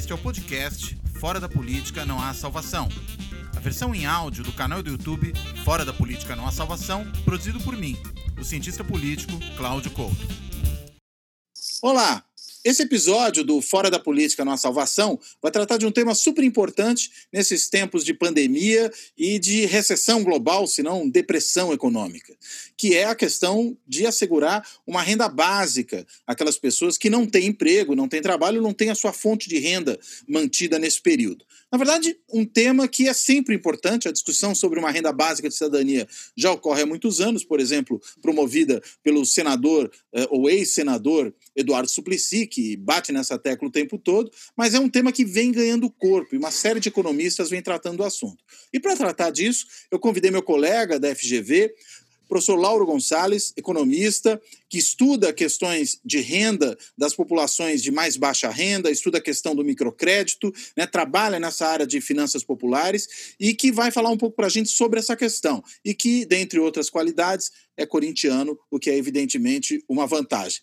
Este é o podcast Fora da Política Não Há Salvação. A versão em áudio do canal do YouTube Fora da Política Não Há Salvação, produzido por mim, o cientista político Cláudio Couto. Olá, esse episódio do Fora da Política Não Há Salvação vai tratar de um tema super importante nesses tempos de pandemia e de recessão global, se não depressão econômica, que é a questão de assegurar uma renda básica àquelas pessoas que não têm emprego, não têm trabalho, não têm a sua fonte de renda mantida nesse período. Na verdade, um tema que é sempre importante, a discussão sobre uma renda básica de cidadania já ocorre há muitos anos, por exemplo, promovida pelo senador eh, ou ex-senador Eduardo Suplicy, que bate nessa tecla o tempo todo, mas é um tema que vem ganhando corpo e uma série de economistas vem tratando do assunto. E para tratar disso, eu convidei meu colega da FGV, professor Lauro Gonçalves, economista, que estuda questões de renda das populações de mais baixa renda, estuda a questão do microcrédito, né, trabalha nessa área de finanças populares e que vai falar um pouco para a gente sobre essa questão. E que, dentre outras qualidades, é corintiano, o que é evidentemente uma vantagem.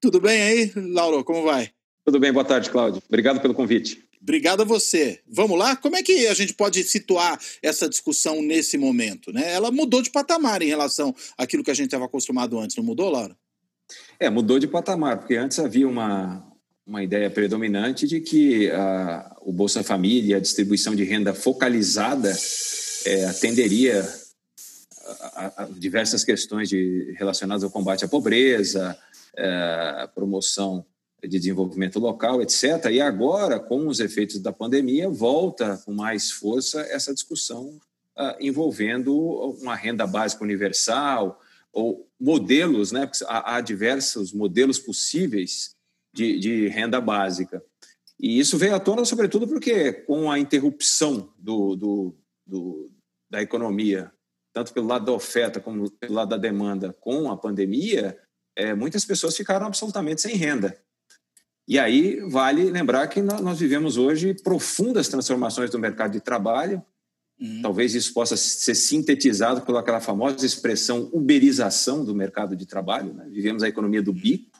Tudo bem aí, Lauro? Como vai? Tudo bem, boa tarde, Cláudio. Obrigado pelo convite. Obrigado a você. Vamos lá? Como é que a gente pode situar essa discussão nesse momento? Né? Ela mudou de patamar em relação àquilo que a gente estava acostumado antes, não mudou, Laura? É, mudou de patamar, porque antes havia uma, uma ideia predominante de que a, o Bolsa Família, a distribuição de renda focalizada, é, atenderia a, a, diversas questões de, relacionadas ao combate à pobreza, é, promoção de desenvolvimento local, etc. E agora, com os efeitos da pandemia, volta com mais força essa discussão uh, envolvendo uma renda básica universal ou modelos, né? Há, há diversos modelos possíveis de, de, renda básica. E isso veio à tona, sobretudo, porque com a interrupção do, do, do, da economia, tanto pelo lado da oferta como pelo lado da demanda, com a pandemia, é, muitas pessoas ficaram absolutamente sem renda. E aí vale lembrar que nós vivemos hoje profundas transformações do mercado de trabalho. Uhum. Talvez isso possa ser sintetizado pelaquela famosa expressão uberização do mercado de trabalho. Né? Vivemos a economia do bico.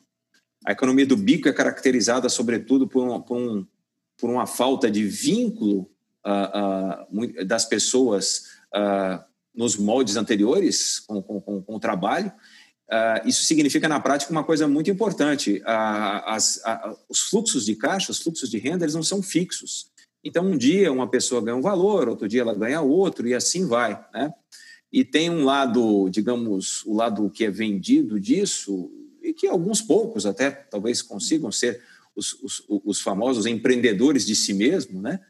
A economia do bico é caracterizada, sobretudo, por, um, por, um, por uma falta de vínculo uh, uh, das pessoas uh, nos moldes anteriores com, com, com, com o trabalho. Uh, isso significa, na prática, uma coisa muito importante. Uh, as, os fluxos de caixa, os fluxos de renda, eles não são fixos. Então, um dia uma pessoa ganha um valor, outro dia ela ganha outro, e assim vai. Né? E tem um lado, digamos, o lado que é vendido disso, e que alguns poucos até talvez consigam ser os, os, os famosos empreendedores de si mesmo, né?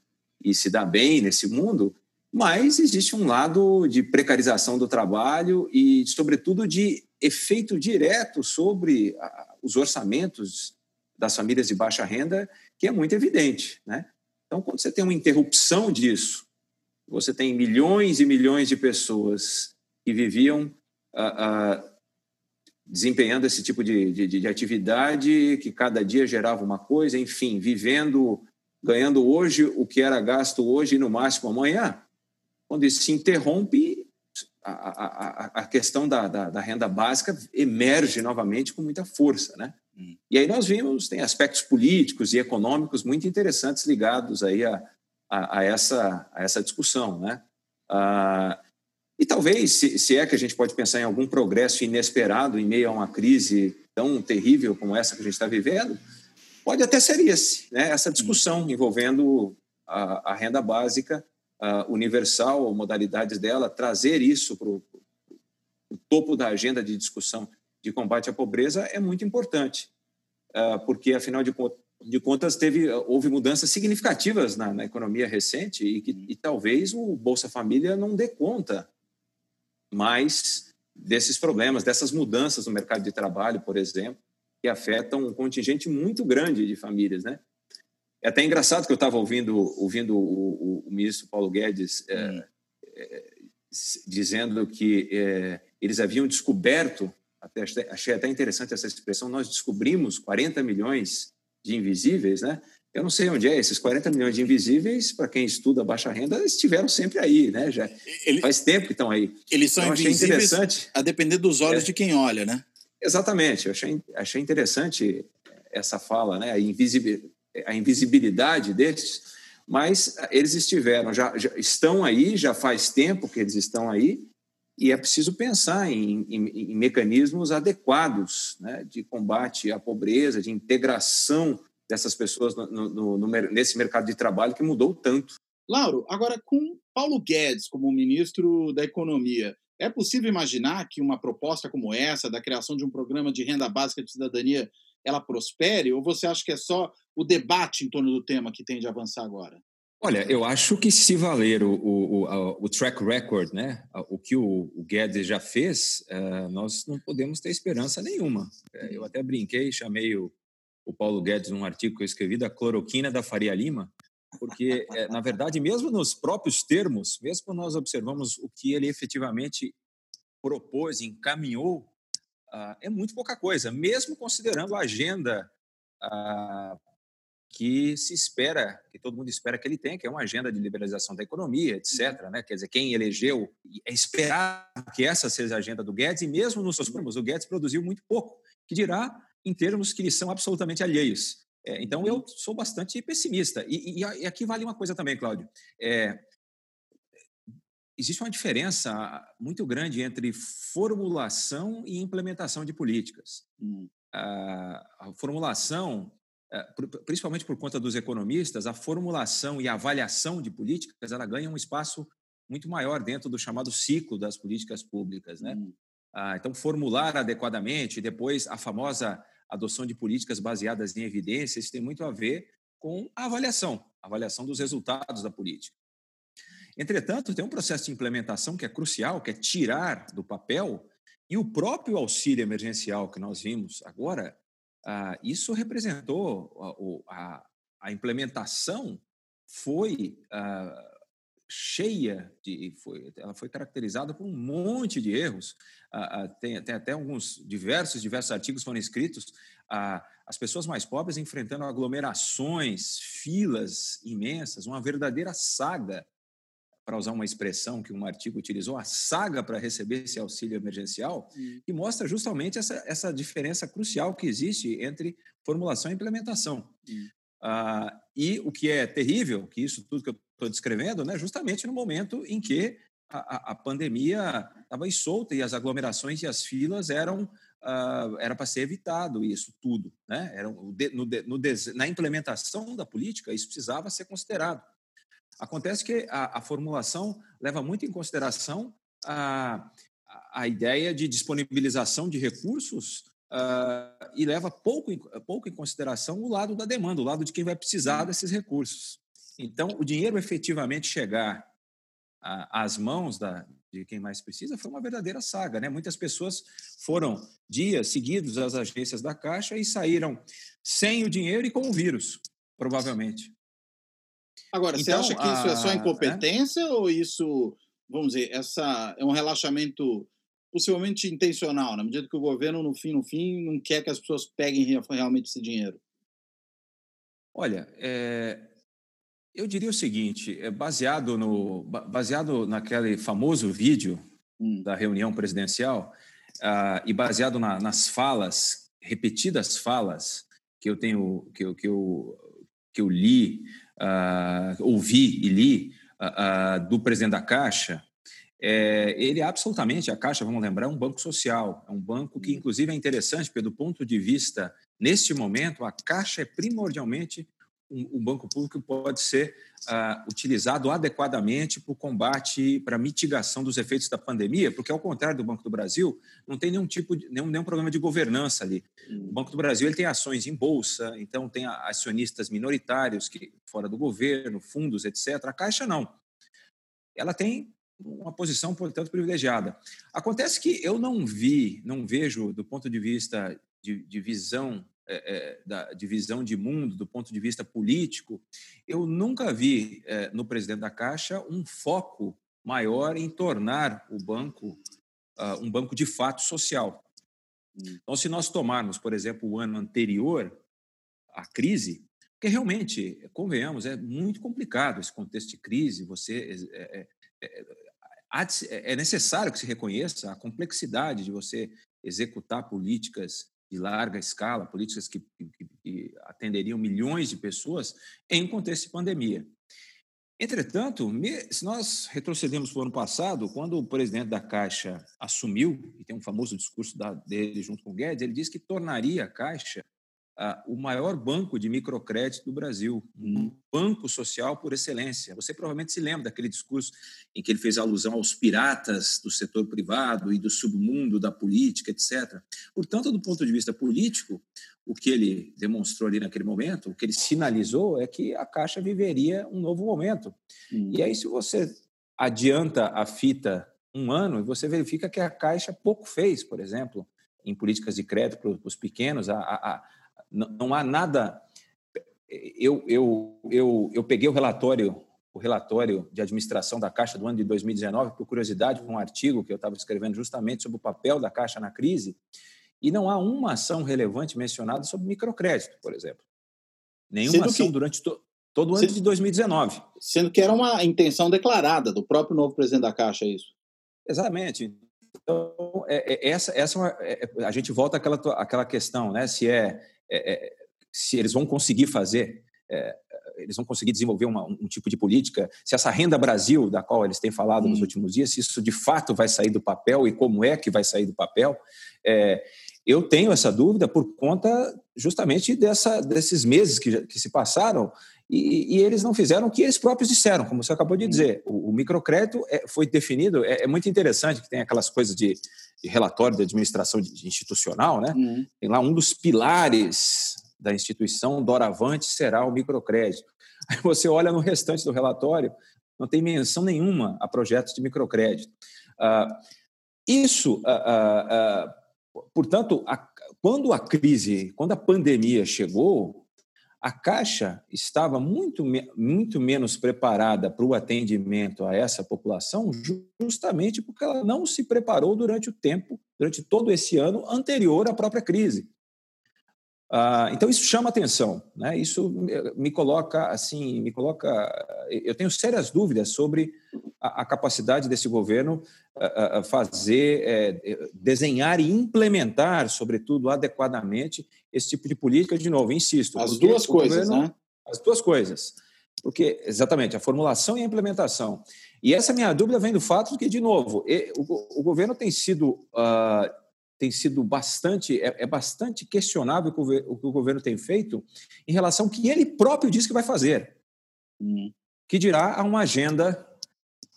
e se dar bem nesse mundo, mas existe um lado de precarização do trabalho e, sobretudo, de efeito direto sobre os orçamentos das famílias de baixa renda, que é muito evidente. Né? Então, quando você tem uma interrupção disso, você tem milhões e milhões de pessoas que viviam ah, ah, desempenhando esse tipo de, de, de atividade, que cada dia gerava uma coisa, enfim, vivendo, ganhando hoje o que era gasto hoje e no máximo amanhã. Quando isso se interrompe, a, a, a questão da, da, da, renda básica emerge novamente com muita força, né? Hum. E aí nós vimos, tem aspectos políticos e econômicos muito interessantes ligados aí a, a, a essa, a essa discussão, né? Ah, e talvez, se, se é que a gente pode pensar em algum progresso inesperado em meio a uma crise tão terrível como essa que a gente está vivendo, pode até ser esse, né? essa discussão hum. envolvendo a, a renda básica uh, universal, modalidades dela, trazer isso para o topo da agenda de discussão de combate à pobreza é muito importante, uh, porque, afinal de, de, contas, teve, houve mudanças significativas na, na economia recente e, que, e talvez o Bolsa Família não dê conta mais desses problemas, dessas mudanças no mercado de trabalho, por exemplo, que afetam um contingente muito grande de famílias, né? É até engraçado que eu estava ouvindo, ouvindo o, o, o, ministro Paulo Guedes é, hum. é, dizendo que é, eles haviam descoberto, até, achei até interessante essa expressão, nós descobrimos 40 milhões de invisíveis, né? Eu não sei onde é esses 40 milhões de invisíveis, para quem estuda baixa renda, estiveram sempre aí, né? Já faz tempo que estão aí. Eles são então, invisíveis a depender dos olhos é. de quem olha, né? Exatamente. Eu achei, achei interessante essa fala, né? A invisibilidade a invisibilidade destes, mas eles estiveram, já, já, estão aí, já faz tempo que eles estão aí, e é preciso pensar em, em, em mecanismos adequados né, de combate à pobreza, de integração dessas pessoas no, no, no, nesse mercado de trabalho que mudou tanto. Lauro, agora com Paulo Guedes como ministro da Economia, é possível imaginar que uma proposta como essa, da criação de um programa de renda básica de cidadania, ela prospere? Ou você acha que é só o debate em torno do tema que tem de avançar agora? Olha, eu acho que se valer o, o, o track record, né, o que o, o Guedes já fez, uh, nós não podemos ter esperança nenhuma. É, eu até brinquei, chamei o, o Paulo Guedes num artigo que eu escrevi da cloroquina da Faria Lima, porque, é, na verdade, mesmo nos próprios termos, mesmo nós observamos o que ele efetivamente propôs, encaminhou, uh, é muito pouca coisa, mesmo considerando a agenda uh, que se espera, que todo mundo espera que ele tenha, que é uma agenda de liberalização da economia, etc. Uhum. Né? Quer dizer, quem elegeu é esperar que essa seja a agenda do Guedes, e mesmo nos seus prêmios, o Guedes produziu muito pouco, que dirá em termos que lhe são absolutamente alheios. É, então, eu sou bastante pessimista. E, e, e, aqui vale uma coisa também, Cláudio. É, existe uma diferença muito grande entre formulação e implementação de políticas. Hum. A, formulação, é, principalmente por conta dos economistas, a formulação e a avaliação de políticas ela ganha um espaço muito maior dentro do chamado ciclo das políticas públicas, né? Hum. Ah, então, formular adequadamente, depois a famosa adoção de políticas baseadas em evidências tem muito a ver com a avaliação, a avaliação dos resultados da política. Entretanto, tem um processo de implementação que é crucial, que é tirar do papel, e o próprio auxílio emergencial que nós vimos agora, ah, isso representou a, a, implementação foi ah, cheia de foi, ela foi caracterizada por um monte de erros. Ah, ah, tem, tem, até alguns diversos diversos artigos foram escritos ah, as pessoas mais pobres enfrentando aglomerações filas imensas uma verdadeira saga para usar uma expressão que um artigo utilizou a saga para receber esse auxílio emergencial hum. que mostra justamente essa, essa diferença crucial que existe entre formulação e implementação ah, e o que é terrível que isso tudo que eu estou descrevendo, né, justamente no momento em que a, a pandemia estava solta e as aglomerações e as filas eram uh, era para ser evitado isso tudo, né? Era no, no, na implementação da política isso precisava ser considerado. Acontece que a, a formulação leva muito em consideração a, a ideia de disponibilização de recursos uh, e leva pouco, pouco em consideração o lado da demanda, o lado de quem vai precisar desses recursos. Então, o dinheiro efetivamente chegar às mãos da, de quem mais precisa foi uma verdadeira saga. Né? Muitas pessoas foram dias seguidos às agências da Caixa e saíram sem o dinheiro e com o vírus, provavelmente. Agora, então, você acha que isso é só né? incompetência é? ou isso, vamos dizer, essa é um relaxamento possivelmente intencional, na medida que o governo, no fim, no fim, não quer que as pessoas peguem realmente esse dinheiro? Olha, é, eu diria o seguinte, é baseado no baseado naquele famoso vídeo hum. da reunião presidencial uh, e baseado na, nas falas repetidas falas que eu tenho que eu, que eu, que eu li, uh, ouvi e li uh, do presidente da Caixa, é, ele é absolutamente, a Caixa, vamos lembrar, é um banco social, é um banco que, hum. inclusive, é interessante, porque do ponto de vista, neste momento, a Caixa é primordialmente o banco público pode ser uh, utilizado adequadamente para o combate, para mitigação dos efeitos da pandemia, porque, ao contrário do Banco do Brasil, não tem nenhum tipo de, nenhum, nenhum programa de governança ali. O Banco do Brasil ele tem ações em bolsa, então tem acionistas minoritários que fora do governo, fundos, etc. A Caixa não. Ela tem uma posição, portanto, privilegiada. Acontece que eu não vi, não vejo, do ponto de vista de, de visão é, é, da divisão de mundo do ponto de vista político, eu nunca vi é, no presidente da Caixa um foco maior em tornar o banco uh, um banco de fato social. Hum. Então, se nós tomarmos, por exemplo, o ano anterior à crise, porque realmente, convenhamos, é muito complicado esse contexto de crise, você é, é, é, é necessário que se reconheça a complexidade de você executar políticas de larga escala, políticas que, que, que atenderiam milhões de pessoas em contexto de pandemia. Entretanto, se nós retrocedemos para o ano passado, quando o presidente da Caixa assumiu, e tem um famoso discurso dele junto com o Guedes, ele disse que tornaria a Caixa o maior banco de microcrédito do Brasil, um banco social por excelência. Você provavelmente se lembra daquele discurso em que ele fez alusão aos piratas do setor privado e do submundo da política, etc. Portanto, do ponto de vista político, o que ele demonstrou ali naquele momento, o que ele sinalizou é que a Caixa viveria um novo momento. Hum. E aí, se você adianta a fita um ano, você verifica que a Caixa pouco fez, por exemplo, em políticas de crédito para os pequenos. A, a, não, não há nada. Eu, eu, eu, eu peguei o relatório o relatório de administração da Caixa do ano de 2019, por curiosidade, com um artigo que eu estava escrevendo justamente sobre o papel da Caixa na crise, e não há uma ação relevante mencionada sobre microcrédito, por exemplo. Nenhuma sendo ação que, durante to, todo o ano sendo, de 2019. Sendo que era uma intenção declarada do próprio novo presidente da Caixa, isso. Exatamente. Então, é, é, essa, essa é, é, a gente volta àquela, àquela questão, né? Se é é, é, se eles vão conseguir fazer, é, eles vão conseguir desenvolver uma, um tipo de política, se essa renda Brasil, da qual eles têm falado hum. nos últimos dias, se isso de fato vai sair do papel e como é que vai sair do papel, é, eu tenho essa dúvida por conta justamente dessa, desses meses que, que se passaram e, e, eles não fizeram o que eles próprios disseram, como você acabou de hum. dizer. O, o microcrédito é, foi definido, é, é, muito interessante que tem aquelas coisas de, de relatório de administração de, de institucional, né? Uhum. Tem lá um dos pilares da instituição doravante será o microcrédito. Aí você olha no restante do relatório, não tem menção nenhuma a projetos de microcrédito. Uh, isso, uh, uh, portanto, a, quando a crise, quando a pandemia chegou, a Caixa estava muito, muito menos preparada para o atendimento a essa população, justamente porque ela não se preparou durante o tempo, durante todo esse ano anterior à própria crise. Ah, então isso chama atenção, né? Isso me coloca assim, me coloca. Eu tenho sérias dúvidas sobre a, a capacidade desse governo a, a fazer, é, desenhar e implementar, sobretudo adequadamente, esse tipo de política. De novo, insisto. As duas coisas, governo, né? As duas coisas, porque exatamente a formulação e a implementação. E essa minha dúvida vem do fato de que, de novo, o, o governo tem sido tem sido bastante, é, é bastante questionável o que o governo tem feito em relação ao que ele próprio diz que vai fazer. Hum. Que dirá a uma agenda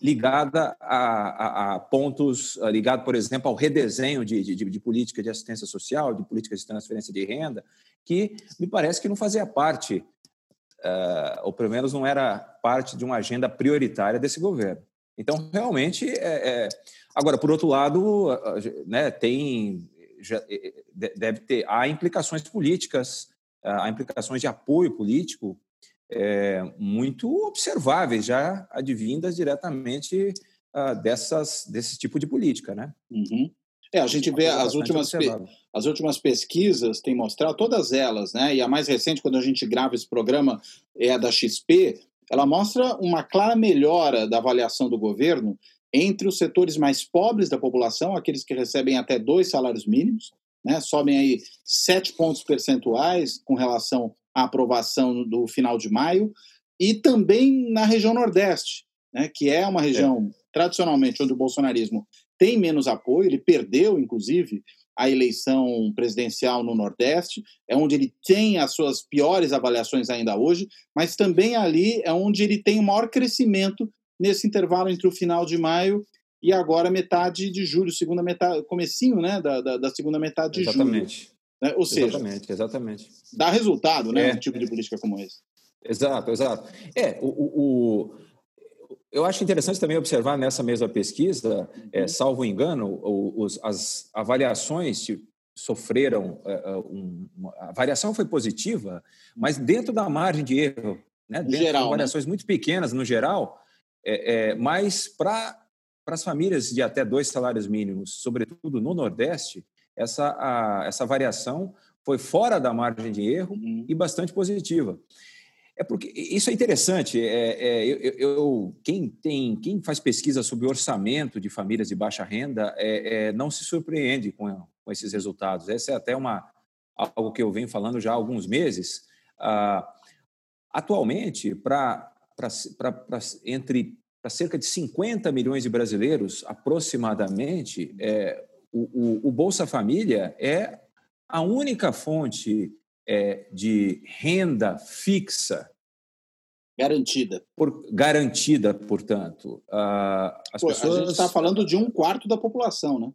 ligada a, a, a pontos, ligado, por exemplo, ao redesenho de, de, de, política de assistência social, de política de transferência de renda, que me parece que não fazia parte, uh, ou pelo menos não era parte de uma agenda prioritária desse governo. Então, realmente, é, é... agora, por outro lado, né, tem, já, deve ter, há implicações políticas, há implicações de apoio político é, muito observáveis, já advindas diretamente uh, dessas, desse tipo de política, né? Uhum. É, a gente vê as últimas, as últimas pesquisas têm mostrado, todas elas, né? E a mais recente, quando a gente grava esse programa, é a da XP, ela mostra uma clara melhora da avaliação do governo entre os setores mais pobres da população, aqueles que recebem até dois salários mínimos, né, sobem aí sete pontos percentuais com relação à aprovação do final de maio, e também na região Nordeste, né, que é uma região é. tradicionalmente onde o bolsonarismo tem menos apoio, ele perdeu, inclusive, a eleição presidencial no Nordeste, é onde ele tem as suas piores avaliações ainda hoje, mas também ali é onde ele tem o maior crescimento nesse intervalo entre o final de maio e agora metade de julho, segunda metade, comecinho, né, da, da, da segunda metade de exatamente. julho. Né? Ou seja, exatamente, exatamente. Dá resultado, né, é. um tipo de política como esse. Exato, exato. É, o, o, eu acho interessante também observar nessa mesma pesquisa, é, uhum. salvo engano, os, as avaliações sofreram, é, é, um, a variação foi positiva, mas dentro da margem de erro, né, dentro geral, de variações né? muito pequenas no geral, é, é, mas para as famílias de até dois salários mínimos, sobretudo no Nordeste, essa, a, essa variação foi fora da margem de erro uhum. e bastante positiva. É porque isso é interessante. É, é eu, eu, quem tem, quem faz pesquisa sobre orçamento de famílias de baixa renda é, é, não se surpreende com, com esses resultados. Essa é até uma, algo que eu venho falando já há alguns meses. Ah, atualmente, para entre para cerca de 50 milhões de brasileiros, aproximadamente, é, o, o, o, Bolsa Família é a única fonte é, de renda fixa. Garantida. Por, garantida, portanto. Uh, as Pô, pessoas... A gente está falando de um quarto da população, né?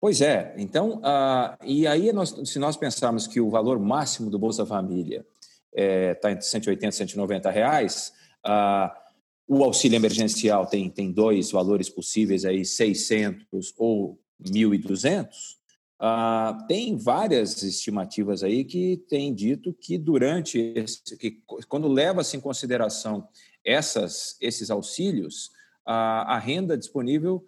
Pois é. Então, uh, e aí, nós, se nós pensarmos que o valor máximo do Bolsa Família está é, tá entre 180 e 190 reais, uh, o auxílio emergencial tem, tem dois valores possíveis, aí 600 ou 1.200. Uh, tem várias estimativas aí que têm dito que durante esse, que quando leva-se em consideração essas, esses auxílios, a, a renda disponível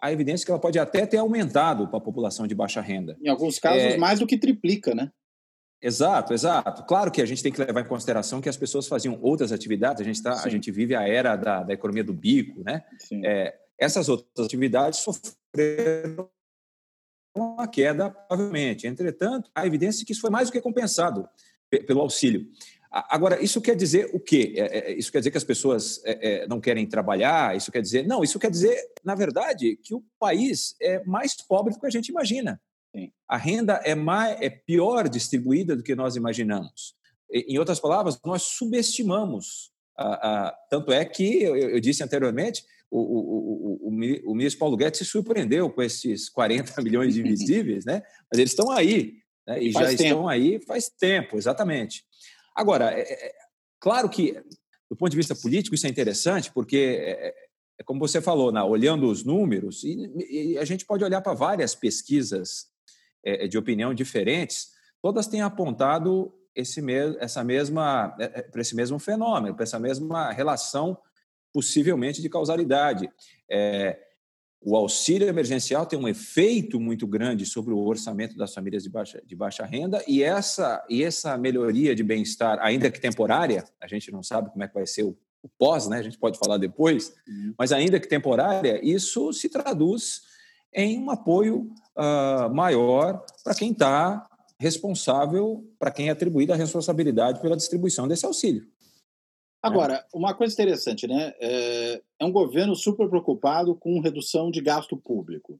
a evidência é que ela pode até ter aumentado para a população de baixa renda. Em alguns casos, é... mais do que triplica, né? Exato, exato. Claro que a gente tem que levar em consideração que as pessoas faziam outras atividades. A gente, tá, a gente vive a era da, da economia do bico, né? É, essas outras atividades sofreram uma queda, provavelmente. Entretanto, há evidência que isso foi mais do que compensado pelo auxílio. Agora, isso quer dizer o quê? É, é, isso quer dizer que as pessoas é, não querem trabalhar? Isso quer dizer. Não, isso quer dizer, na verdade, que o país é mais pobre do que a gente imagina. A renda é, mais, é pior distribuída do que nós imaginamos. Em outras palavras, nós subestimamos. tanto é que, eu disse anteriormente, o, o, o, o, ministro Paulo Guedes se surpreendeu com esses 40 milhões de invisíveis, né? mas eles estão aí, né? e faz já tempo. estão aí faz tempo, exatamente. Agora, é, é, claro que, do ponto de vista político, isso é interessante, porque é, é como você falou, né? olhando os números, e, e, a gente pode olhar para várias pesquisas é, de opinião diferentes, todas têm apontado esse mesmo, essa mesma, é, para esse mesmo fenômeno, para essa mesma relação possivelmente de causalidade. É, o auxílio emergencial tem um efeito muito grande sobre o orçamento das famílias de baixa, de baixa renda e essa, e essa melhoria de bem-estar, ainda que temporária, a gente não sabe como é que vai ser o, o pós, né? a gente pode falar depois, uhum. mas ainda que temporária, isso se traduz em um apoio uh, maior para quem está responsável, para quem é atribuída a responsabilidade pela distribuição desse auxílio. Agora, uma coisa interessante, né? É, é um governo super preocupado com redução de gasto público.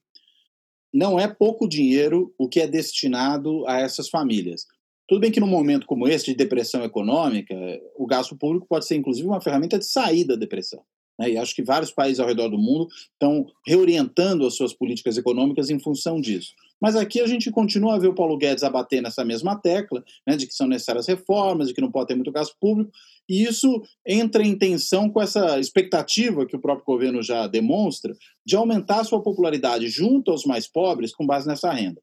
Não é pouco dinheiro o que é destinado a essas famílias. Tudo bem que num momento como esse, de depressão econômica, o gasto público pode ser, inclusive, uma ferramenta de saída da depressão. Né? E acho que vários países ao redor do mundo estão reorientando as suas políticas econômicas em função disso. Mas aqui a gente continua a ver o Paulo Guedes abater nessa mesma tecla, né, de que são necessárias reformas, de que não pode ter muito gasto público, e isso entra em tensão com essa expectativa que o próprio governo já demonstra de aumentar sua popularidade junto aos mais pobres com base nessa renda.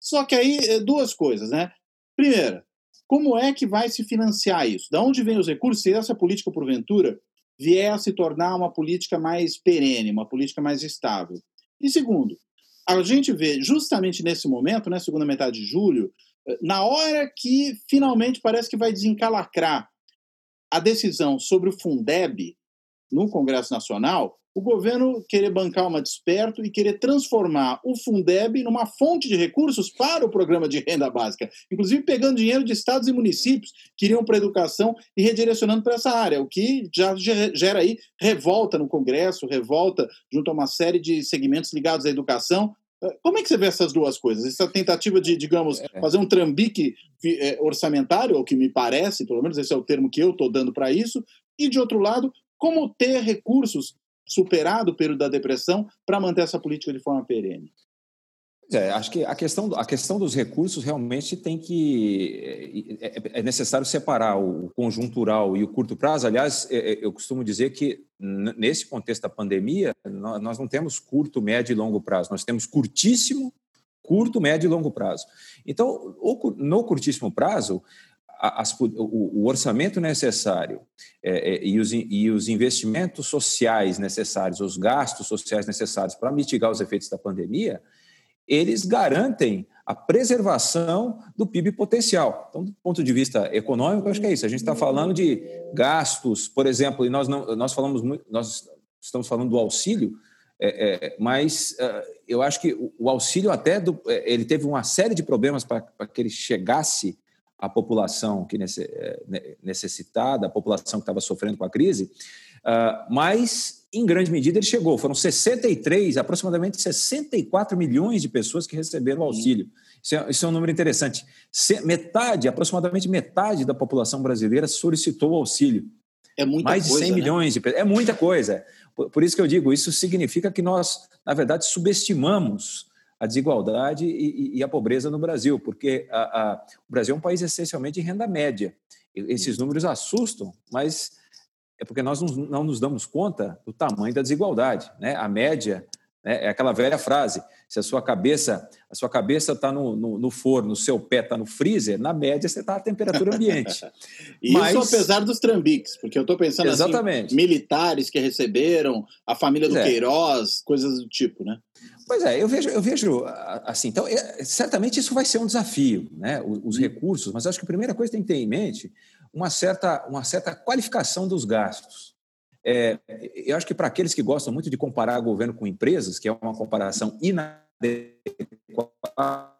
Só que aí, é, duas coisas, né? Primeira, como é que vai se financiar isso? Da onde vem os recursos? Se essa política, porventura, vier a se tornar uma política mais perene, uma política mais estável. E segundo, a gente vê justamente nesse momento, na né, segunda metade de julho, eh, na hora que finalmente parece que vai desencalacrar a decisão sobre o Fundeb no Congresso Nacional, o governo querer bancar uma desperto e querer transformar o Fundeb numa fonte de recursos para o programa de renda básica, inclusive pegando dinheiro de estados e municípios que iriam para a educação e redirecionando para essa área, o que já gera aí revolta no Congresso, revolta junto a uma série de segmentos ligados à educação. Como é que você vê essas duas coisas? Essa tentativa de, digamos, é. fazer um trambique é, orçamentário, ou que me parece, pelo menos esse é o termo que eu estou dando para isso, e de outro lado, como ter recursos superado o período da depressão para manter essa política de forma perene? É, acho que a questão, a questão dos recursos realmente tem que. É, é, é necessário separar o conjuntural e o curto prazo. Aliás, é, é, eu costumo dizer que, nesse contexto da pandemia, nós não temos curto, médio e longo prazo, nós temos curtíssimo, curto, médio e longo prazo. Então, no curtíssimo prazo, as, o, o, orçamento necessário é, é, e, os, e os investimentos sociais necessários, os gastos sociais necessários para mitigar os efeitos da pandemia, eles garantem a preservação do PIB potencial. Então, do ponto de vista econômico, acho que é isso. A gente está falando de gastos, por exemplo, e nós, não, nós falamos nós estamos falando do auxílio, É, é, mas uh, eu acho que o, o auxílio até do, é, ele teve uma série de problemas para que ele chegasse à população que é, necessitada, a população que estava sofrendo com a crise, uh, mas em grande medida ele chegou. Foram 63, aproximadamente 64 milhões de pessoas que receberam o auxílio. Isso é, isso é um número interessante. metade, aproximadamente metade da população brasileira solicitou o auxílio. É muita Mais coisa, de 100 né? milhões de pessoas. É muita coisa. Por, por, isso que eu digo, isso significa que nós, na verdade, subestimamos a desigualdade e, e, a pobreza no Brasil, porque a, a, o Brasil é um país essencialmente de renda média. Esses números assustam, mas é porque nós não, não nos damos conta do tamanho da desigualdade. Né? A média né? É aquela velha frase: se a sua cabeça a sua cabeça está no, no, no, forno, o seu pé está no freezer, na média você está à temperatura ambiente. Mas... Isso apesar dos trambiques, porque eu estou pensando assim, Exatamente. Assim, militares que receberam, a família do é. Queiroz, coisas do tipo, né? Pois é, eu vejo, eu vejo assim, então, é, certamente isso vai ser um desafio, né? Os, os recursos, mas acho que a primeira coisa que tem que ter em mente uma certa, uma certa qualificação dos gastos. É, eu acho que para aqueles que gostam muito de comparar governo com empresas, que é uma comparação inadequada,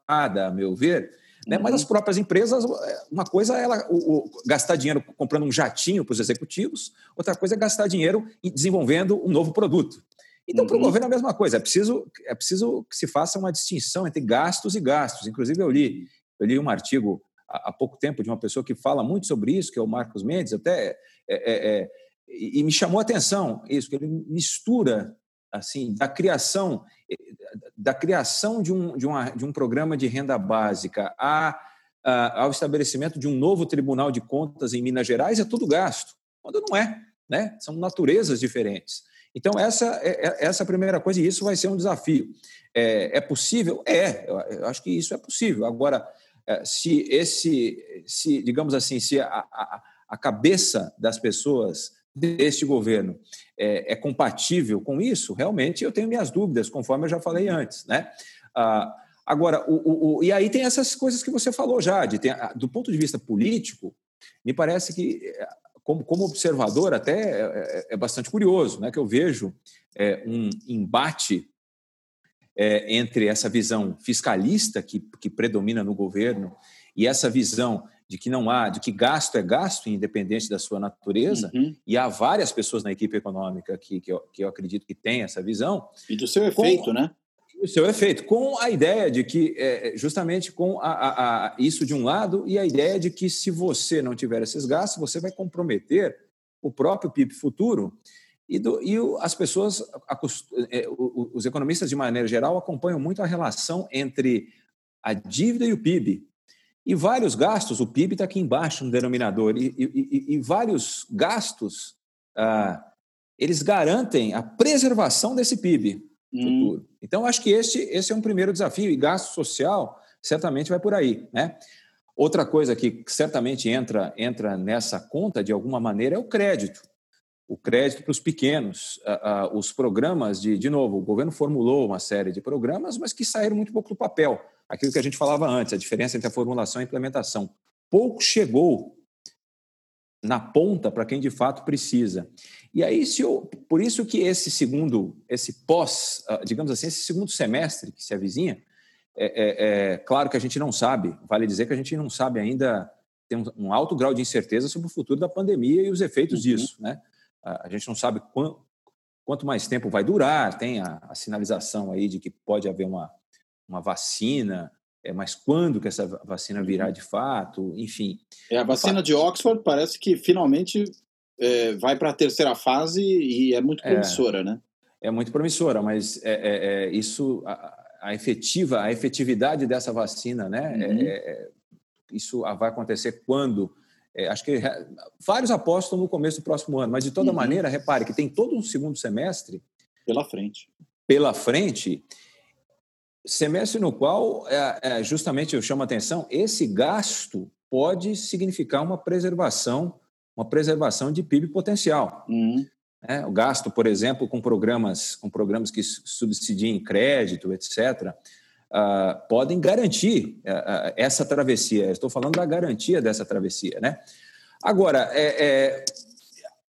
a meu ver, né? mas as uhum. próprias empresas, uma coisa é ela, o, o, gastar dinheiro comprando um jatinho para os executivos, outra coisa é gastar dinheiro desenvolvendo um novo produto. Então, uhum. para o governo é a mesma coisa, é preciso, é preciso que se faça uma distinção entre gastos e gastos. Inclusive, eu li, eu li um artigo há, há pouco tempo de uma pessoa que fala muito sobre isso, que é o Marcos Mendes, até. É, é, e, me chamou a atenção isso, que ele mistura assim da criação da criação de um, de, uma, de um programa de renda básica a, a, ao estabelecimento de um novo Tribunal de Contas em Minas Gerais é tudo gasto, quando não é, né? São naturezas diferentes. Então essa é, é essa é a primeira coisa e isso vai ser um desafio. É, é possível? É, eu acho que isso é possível. Agora, é, se esse, se digamos assim, se a, a, a cabeça das pessoas deste governo é, é, compatível com isso, realmente eu tenho minhas dúvidas, conforme eu já falei antes. Né? Ah, agora, o, o, o, e aí tem essas coisas que você falou já, de ter, do ponto de vista político, me parece que, como, como observador, até é, é, é bastante curioso, né? que eu vejo é, um embate é, entre essa visão fiscalista que, que predomina no governo e essa visão de que não há, de que gasto é gasto, independente da sua natureza, uhum. e há várias pessoas na equipe econômica que, que, eu, que eu acredito que têm essa visão. E do seu efeito, com, né? O seu efeito, com a ideia de que, é, justamente com a, a, a, isso de um lado, e a ideia de que se você não tiver esses gastos, você vai comprometer o próprio PIB futuro. E, do, e as pessoas, é, os economistas, de maneira geral, acompanham muito a relação entre a dívida e o PIB. E vários gastos, o PIB está aqui embaixo no denominador, e, e, e vários gastos, ah, eles garantem a preservação desse PIB hum. futuro. Então, acho que este, esse é um primeiro desafio, e gasto social certamente vai por aí. Né? Outra coisa que certamente entra, entra nessa conta, de alguma maneira, é o crédito. O crédito para os pequenos. Ah, ah, os programas de. De novo, o governo formulou uma série de programas, mas que saíram muito pouco do papel aquilo que a gente falava antes, a diferença entre a formulação e a implementação. Pouco chegou na ponta para quem de fato precisa. E aí, se eu, por isso que esse segundo, esse pós, ah, digamos assim, esse segundo semestre que se avizinha, é, é, é claro que a gente não sabe, vale dizer que a gente não sabe ainda, tem um, alto grau de incerteza sobre o futuro da pandemia e os efeitos uhum. disso. Né? A gente não sabe quanto, quanto mais tempo vai durar, tem a, a sinalização aí de que pode haver uma, uma vacina, é, mas quando que essa vacina virá uhum. de fato, enfim. É, a vacina de Oxford parece que finalmente é, vai para a terceira fase e é muito é. promissora, é, né? É muito promissora, mas é, é, é isso, a, a, efetiva, a efetividade dessa vacina, né? Uhum. isso vai acontecer quando? Acho que vários apostam no começo do próximo ano, mas de toda uhum. maneira, repare que tem todo um segundo semestre pela frente. Pela frente semestre no qual, é, é, justamente eu chamo a atenção, esse gasto pode significar uma preservação, uma preservação de PIB potencial. Uhum. É, o gasto, por exemplo, com programas, com programas que subsidiem crédito, etc., ah, podem garantir uh, essa travessia. estou falando da garantia dessa travessia, né? Agora, é, é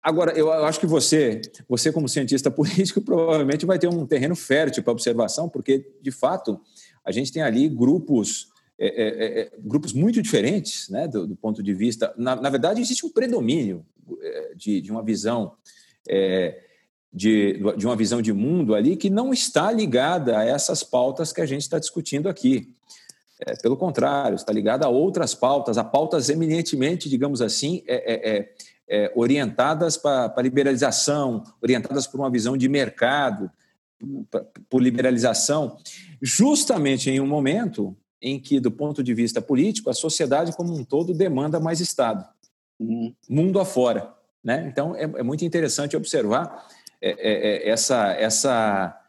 Agora, eu acho que você, você como cientista político, provavelmente vai ter um terreno fértil para observação, porque, de fato, a gente tem ali grupos é, grupos muito diferentes né, do, do, ponto de vista. Na, na, verdade, existe um predomínio de, de uma visão é, de, de uma visão de mundo ali que não está ligada a essas pautas que a gente está discutindo aqui. É, pelo contrário, está ligada a outras pautas, a pautas eminentemente, digamos assim, orientadas para a liberalização, orientadas por uma visão de mercado, por liberalização, justamente em um momento em que, do ponto de vista político, a sociedade como um todo demanda mais Estado, uhum. mundo afora. Né? Então, é, é muito interessante observar é, é, é, essa, essa,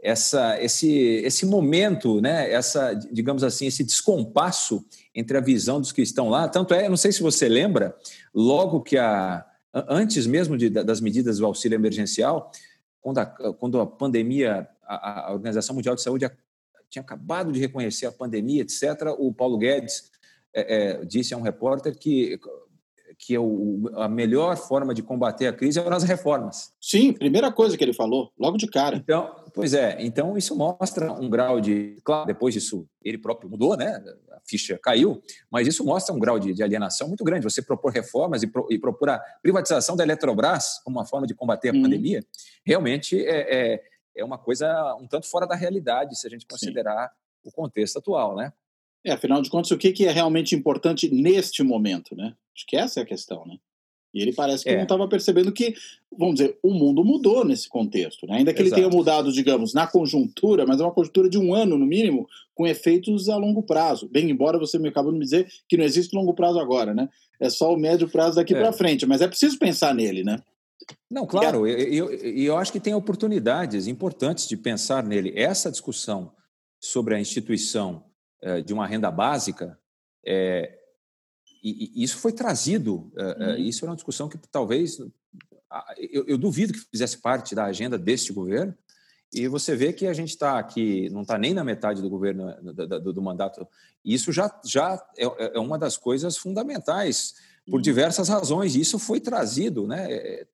essa, esse, esse momento, né? essa, digamos assim, esse descompasso entre a visão dos que estão lá. Tanto é, não sei se você lembra, logo que a. Antes mesmo de, das medidas do auxílio emergencial, quando a, quando a pandemia, a, a Organização Mundial de Saúde tinha acabado de reconhecer a pandemia, etc., o Paulo Guedes é, é, disse a um repórter que, que o, a melhor forma de combater a crise eram as reformas. Sim, primeira coisa que ele falou, logo de cara. Então, pois é, então isso mostra um grau de. Claro, depois disso ele próprio mudou, né? A ficha caiu, mas isso mostra um grau de, de alienação muito grande. Você propor reformas e, pro, e, propor a privatização da Eletrobras como uma forma de combater a uhum. pandemia, realmente é, é é uma coisa um tanto fora da realidade, se a gente considerar Sim. o contexto atual, né? É, afinal de contas, o que é realmente importante neste momento, né? Acho que essa é a questão, né? E ele parece que é. não estava percebendo que, vamos dizer, o mundo mudou nesse contexto, né? Ainda que Exato. ele tenha mudado, digamos, na conjuntura, mas é uma conjuntura de um ano, no mínimo, com efeitos a longo prazo. Bem, embora você me acabou de me dizer que não existe longo prazo agora, né? É só o médio prazo daqui é. para frente, mas é preciso pensar nele, né? Não, claro, e eu, eu, eu, acho que tem oportunidades importantes de pensar nele. Essa discussão sobre a instituição de uma renda básica, é, e, e isso foi trazido, uhum. isso é uma discussão que talvez, eu, eu, duvido que fizesse parte da agenda deste governo, e você vê que a gente está aqui, não está nem na metade do governo, do, do, do mandato, e isso já, já é, é, uma das coisas fundamentais, por uhum. diversas razões, isso foi trazido, né?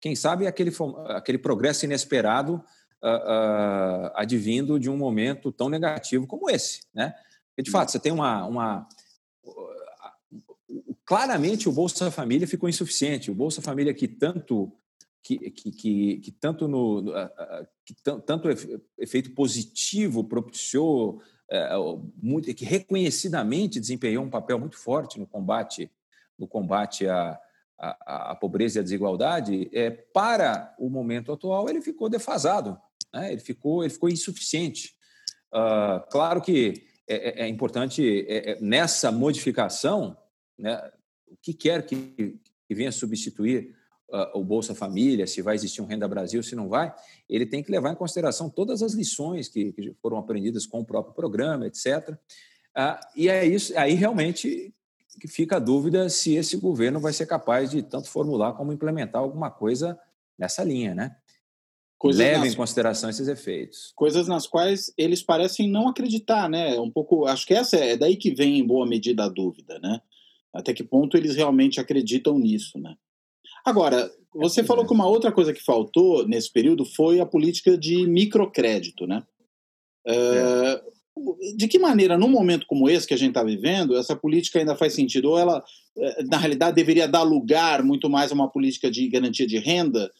quem sabe aquele, aquele progresso inesperado uh, uh, advindo de um momento tão negativo como esse. Né? Porque, de fato, você tem uma, uma. Claramente o Bolsa Família ficou insuficiente. O Bolsa Família que tanto. Que, que, que, que tanto no que tanto efeito positivo propiciou é, muito que reconhecidamente desempenhou um papel muito forte no combate no combate a, a, a, pobreza e a desigualdade, é, para o momento atual ele ficou defasado, né? ele, ficou, ele ficou insuficiente. Uh, claro que é, é, é importante, é, é, nessa modificação, né, o que quer que, que venha substituir uh, o Bolsa Família, se vai existir um Renda Brasil, se não vai, ele tem que levar em consideração todas as lições que, que foram aprendidas com o próprio programa, etc. Uh, ah, e é isso, aí realmente que fica a dúvida se esse governo vai ser capaz de tanto formular como implementar alguma coisa nessa linha, né? Coisas Leve nas... em consideração esses efeitos. Coisas nas quais eles parecem não acreditar, né? Um pouco, acho que essa é, é daí que vem em boa medida a dúvida, né? Até que ponto eles realmente acreditam nisso, né? Agora, você é, falou que uma outra coisa que faltou nesse período foi a política de microcrédito, né? É de que maneira, num momento como esse que a gente está vivendo, essa política ainda faz sentido? Ou ela, eh, na realidade, deveria dar lugar muito mais a uma política de garantia de renda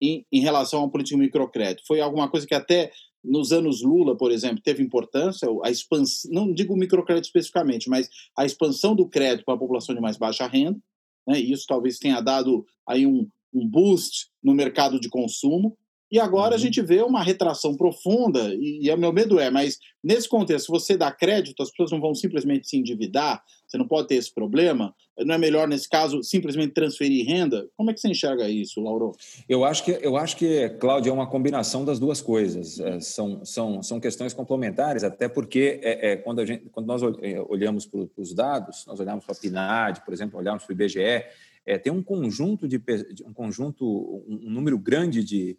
em, em relação uma política de microcrédito? Foi alguma coisa que até nos anos Lula, por exemplo, teve importância, a expansão, não digo microcrédito especificamente, mas a expansão do crédito para a população de mais baixa renda, né? isso talvez tenha dado aí um, um boost no mercado de consumo, e agora uhum. a gente vê uma retração profunda, e, e o meu medo é, mas nesse contexto, se você dá crédito, as pessoas não vão simplesmente se endividar, você não pode ter esse problema. Não é melhor, nesse caso, simplesmente transferir renda? Como é que você enxerga isso, Lauro? Eu acho que, eu acho que Cláudio, é uma combinação das duas coisas. É, são, são, são questões complementares, até porque é, é quando, a gente, quando nós é, olhamos para os dados, nós olhamos para a PNAD, por exemplo, olhamos para o IBGE, é, tem um conjunto de um conjunto, um número grande de,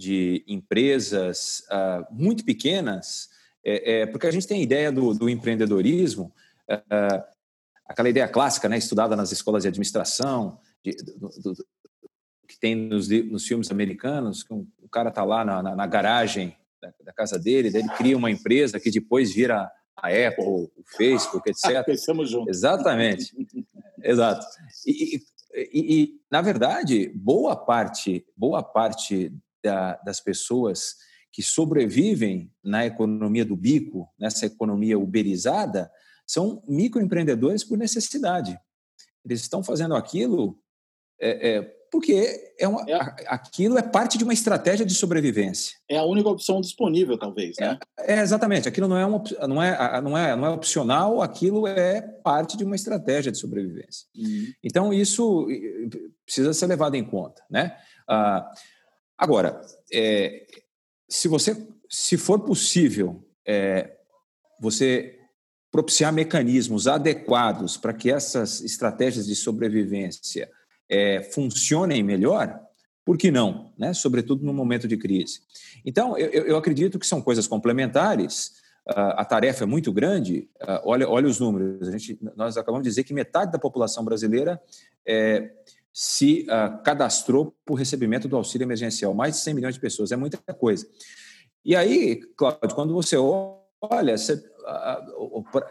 de empresas uh, muito pequenas, é, é, porque a gente tem a ideia do, do empreendedorismo, uh, aquela ideia clássica, né, estudada nas escolas de administração, de, do, do, que tem nos, nos filmes americanos, que um, o cara está lá na, na, na garagem da, da, casa dele, daí ele cria uma empresa que depois vira a Apple, o Facebook, etc. Pensamos juntos. Exatamente. Exato. E, e, e, na verdade, boa parte, boa parte da, das pessoas que sobrevivem na economia do bico, nessa economia uberizada, são microempreendedores por necessidade. Eles estão fazendo aquilo é, é, porque é uma, é. aquilo é parte de uma estratégia de sobrevivência. É a única opção disponível, talvez, né? É, é exatamente. Aquilo não é, uma, não, é, não, é, não é opcional, aquilo é parte de uma estratégia de sobrevivência. Uhum. Então, isso precisa ser levado em conta, né? Ah, agora, é, se você, se for possível, é, você propiciar mecanismos adequados para que essas estratégias de sobrevivência é, funcionem melhor, por que não? Né? Sobretudo no momento de crise. Então, eu, eu acredito que são coisas complementares. Uh, a tarefa é muito grande. Uh, olha, olha os números. A gente, nós acabamos de dizer que metade da população brasileira é, se uh, cadastrou por recebimento do auxílio emergencial. Mais de 100 milhões de pessoas. É muita coisa. E aí, Cláudio, quando você olha, você,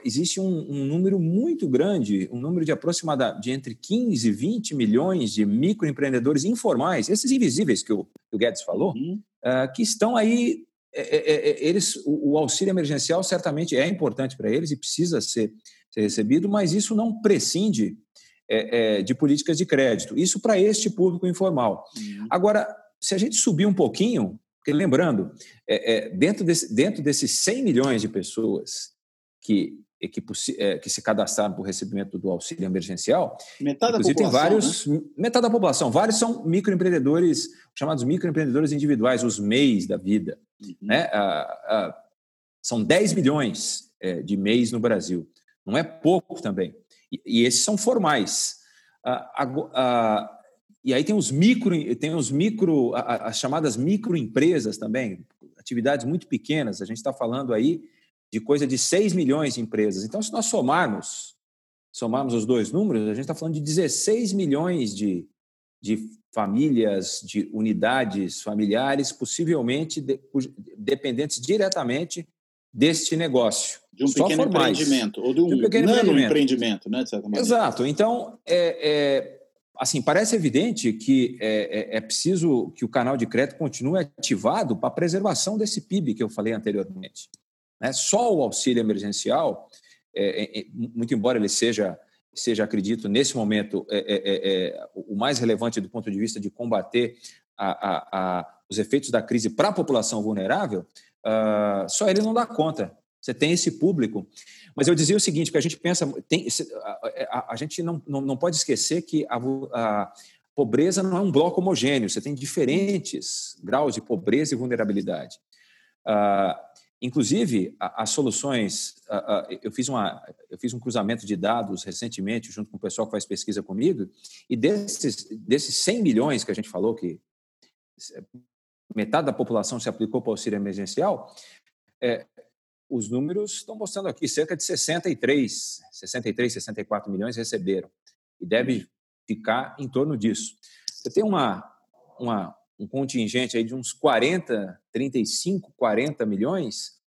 existe um, um, número muito grande, um número de aproximadamente de entre 15 e 20 milhões de microempreendedores informais, esses invisíveis que o, que o Guedes falou, uhum. uh, que estão aí. É, é, é, eles, o, o, auxílio emergencial certamente é importante para eles e precisa ser, ser recebido, mas isso não prescinde é, é, de políticas de crédito. Isso para este público informal. Uhum. Agora, se a gente subir um pouquinho, porque lembrando, é, é, dentro, desse, dentro desses 100 milhões de pessoas que, que, é, que se cadastraram para o recebimento do auxílio emergencial, metade da população, tem vários, né? metade da população, vários são microempreendedores, chamados microempreendedores individuais, os MEIs da vida. Uhum. Né? Ah, ah, são 10 milhões é, de MEIs no Brasil. Não é pouco também. E, esses são formais. Ah, e aí tem os micro, tem os micro, as chamadas microempresas também, atividades muito pequenas. A gente está falando aí de coisa de 6 milhões de empresas. Então, se nós somarmos, somarmos os dois números, a gente está falando de 16 milhões de, de famílias, de unidades familiares, possivelmente de, dependentes diretamente deste negócio. De um Só pequeno formais. empreendimento, ou de um, de um pequeno empreendimento. empreendimento, né, de certa maneira. Exato. Então, é, é assim, parece evidente que é, é, é, preciso que o canal de crédito continue ativado para a preservação desse PIB que eu falei anteriormente. Né? Só o auxílio emergencial, é, é, é muito embora ele seja, seja acredito, nesse momento, é, o mais relevante do ponto de vista de combater a, a, a, os efeitos da crise para a população vulnerável, uh, só ele não dá conta. Você tem esse público mas eu dizia o seguinte, que a gente pensa, tem, a, a, a, gente não, não, não, pode esquecer que a, a, pobreza não é um bloco homogêneo, você tem diferentes graus de pobreza e vulnerabilidade. Uh, inclusive, as soluções, uh, uh, eu, fiz uma, eu fiz um cruzamento de dados recentemente, junto com o pessoal que faz pesquisa comigo, e desses, desses 100 milhões que a gente falou que metade da população se aplicou para o auxílio emergencial, é, os números estão mostrando aqui, cerca de 63, 63, 64 milhões receberam. E deve ficar em torno disso. Você tem uma, uma, um contingente aí de uns 40, 35, 40 milhões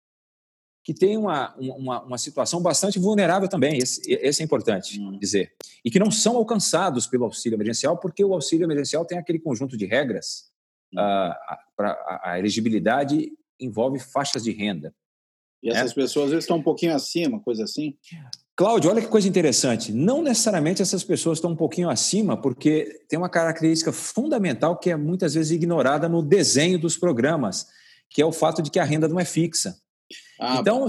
que tem uma, uma, uma situação bastante vulnerável também, esse, esse é importante hum. dizer, e que não são alcançados pelo auxílio emergencial, porque o auxílio emergencial tem aquele conjunto de regras, hum. uh, a, a elegibilidade envolve faixas de renda. E essas é. pessoas vezes estão um pouquinho acima, coisa assim? Cláudio, olha que coisa interessante. Não necessariamente essas pessoas estão um pouquinho acima, porque tem uma característica fundamental que é muitas vezes ignorada no desenho dos programas, que é o fato de que a renda não é fixa. Ah, então,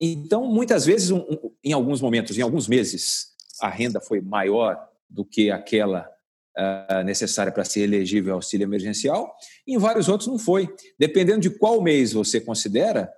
então, muitas vezes, um, em alguns momentos, em alguns meses, a renda foi maior do que aquela uh, necessária para ser elegível ao auxílio emergencial, e em vários outros não foi. Dependendo de qual mês você considera,